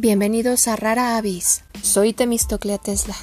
Bienvenidos a Rara Avis. Soy Temistoclea Tesla.